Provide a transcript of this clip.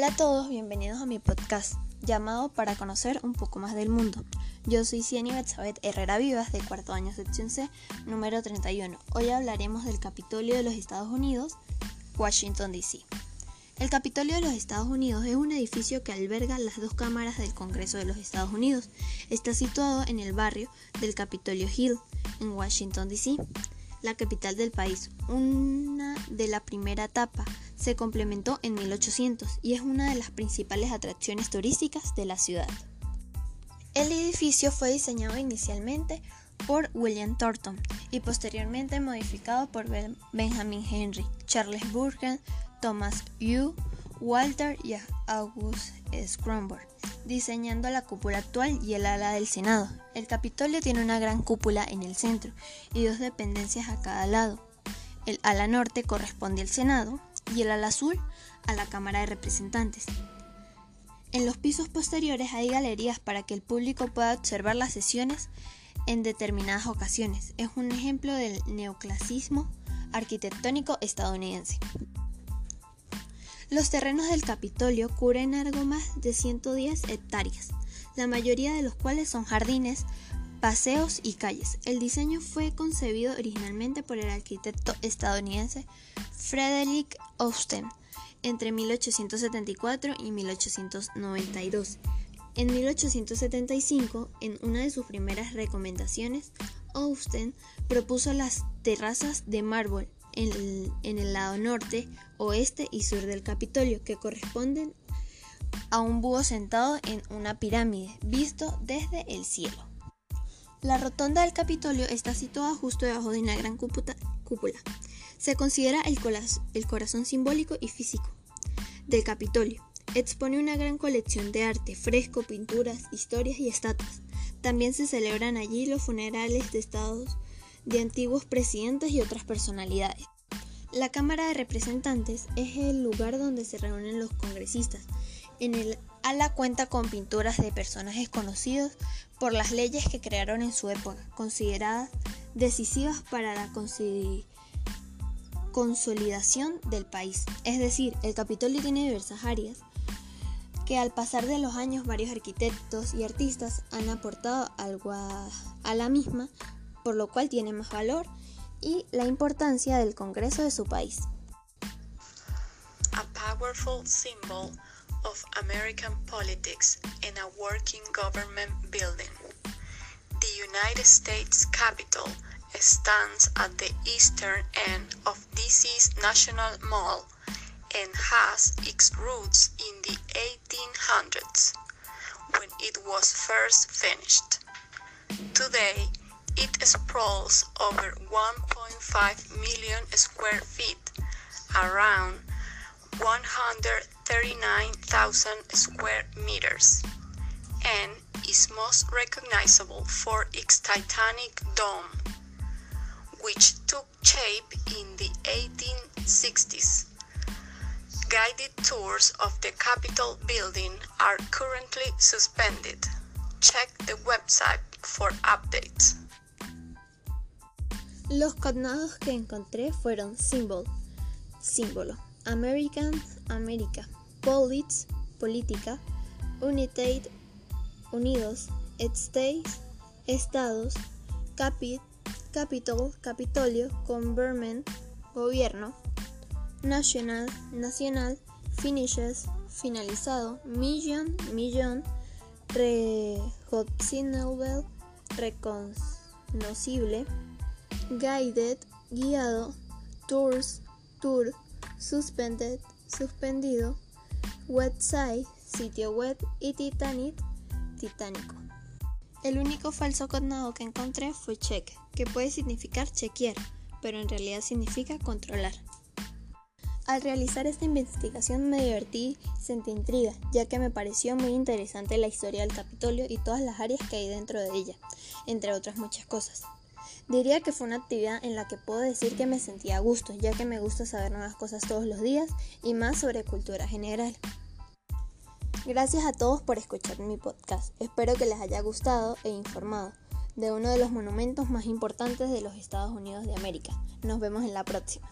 Hola a todos, bienvenidos a mi podcast llamado Para conocer un poco más del mundo. Yo soy Cieni Betsabet Herrera Vivas de cuarto año sección C, número 31. Hoy hablaremos del Capitolio de los Estados Unidos, Washington DC. El Capitolio de los Estados Unidos es un edificio que alberga las dos cámaras del Congreso de los Estados Unidos. Está situado en el barrio del Capitolio Hill, en Washington DC la capital del país. Una de la primera etapa se complementó en 1800 y es una de las principales atracciones turísticas de la ciudad. El edificio fue diseñado inicialmente por William Thornton y posteriormente modificado por Benjamin Henry, Charles Burgen, Thomas Yu, Walter y August Scrumber, diseñando la cúpula actual y el ala del Senado. El Capitolio tiene una gran cúpula en el centro y dos dependencias a cada lado. El ala norte corresponde al Senado y el ala azul a la Cámara de Representantes. En los pisos posteriores hay galerías para que el público pueda observar las sesiones en determinadas ocasiones. Es un ejemplo del neoclasismo arquitectónico estadounidense. Los terrenos del Capitolio cubren algo más de 110 hectáreas, la mayoría de los cuales son jardines, paseos y calles. El diseño fue concebido originalmente por el arquitecto estadounidense Frederick Austin entre 1874 y 1892. En 1875, en una de sus primeras recomendaciones, Austin propuso las terrazas de mármol en el, lado norte, oeste y sur del Capitolio, que corresponden a un búho sentado en una pirámide, visto desde el cielo. La rotonda del Capitolio está situada justo debajo de una gran cúpula. Se considera el, corazón simbólico y físico del Capitolio. Expone una gran colección de arte, fresco, pinturas, historias y estatuas. También se celebran allí los funerales de estados de antiguos presidentes y otras personalidades. La Cámara de Representantes es el lugar donde se reúnen los congresistas. En el ala cuenta con pinturas de personajes conocidos por las leyes que crearon en su época, consideradas decisivas para la consolidación del país. Es decir, el Capitolio tiene diversas áreas que al pasar de los años varios arquitectos y artistas han aportado algo a, la misma por lo cual tiene más valor y la importancia del Congreso de su país. Of American politics in a working government building. The United States Capitol stands at the eastern end of DC's National Mall and has its roots in the 1800s when it was first finished. Today, It sprawls over 1.5 million square feet, around 139,000 square meters, and is most recognizable for its Titanic dome, which took shape in the 1860s. Guided tours of the Capitol building are currently suspended. Check the website for updates. Los condados que encontré fueron Symbol, símbolo, American, América, Police, política, United, unidos, States, estados, Capit, Capitol, Capitolio, Government, gobierno, National, nacional, Finishes, finalizado, Million, millón, Recognizable, reconocible, guided, guiado, tours, tour, suspended, suspendido, website, sitio web y Titanic, titánico. El único falso cognado que encontré fue check, que puede significar chequear, pero en realidad significa controlar. Al realizar esta investigación me divertí sentí intriga, ya que me pareció muy interesante la historia del Capitolio y todas las áreas que hay dentro de ella, entre otras muchas cosas. Diría que fue una actividad en la que puedo decir que me sentía a gusto, ya que me gusta saber nuevas cosas todos los días y más sobre cultura general. Gracias a todos por escuchar mi podcast. Espero que les haya gustado e informado de uno de los monumentos más importantes de los Estados Unidos de América. Nos vemos en la próxima.